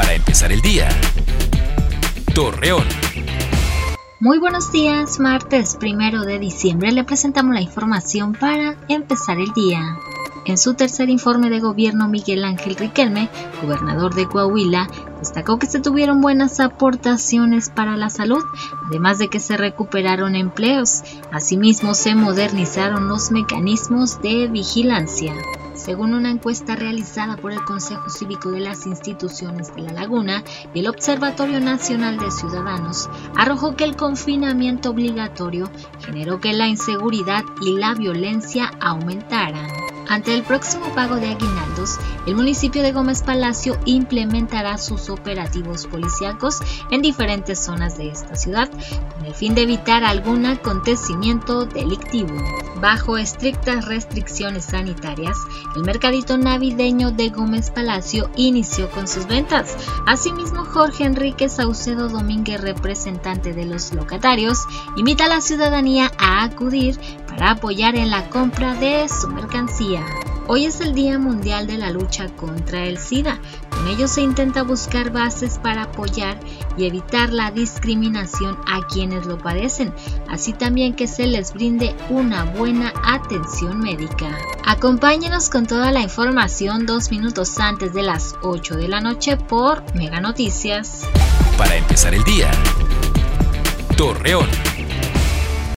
Para empezar el día. Torreón. Muy buenos días, martes primero de diciembre le presentamos la información para empezar el día. En su tercer informe de gobierno, Miguel Ángel Riquelme, gobernador de Coahuila, destacó que se tuvieron buenas aportaciones para la salud, además de que se recuperaron empleos. Asimismo, se modernizaron los mecanismos de vigilancia. Según una encuesta realizada por el Consejo Cívico de las Instituciones de La Laguna y el Observatorio Nacional de Ciudadanos, arrojó que el confinamiento obligatorio generó que la inseguridad y la violencia aumentaran. Ante el próximo pago de aguinaldos, el municipio de Gómez Palacio implementará sus operativos policíacos en diferentes zonas de esta ciudad con el fin de evitar algún acontecimiento delictivo. Bajo estrictas restricciones sanitarias, el mercadito navideño de Gómez Palacio inició con sus ventas. Asimismo, Jorge Enrique Saucedo Domínguez, representante de los locatarios, invita a la ciudadanía a acudir para apoyar en la compra de su mercancía. Hoy es el Día Mundial de la Lucha contra el SIDA. Con ello se intenta buscar bases para apoyar y evitar la discriminación a quienes lo padecen, así también que se les brinde una buena atención médica. Acompáñenos con toda la información dos minutos antes de las 8 de la noche por Mega Noticias. Para empezar el día. Torreón.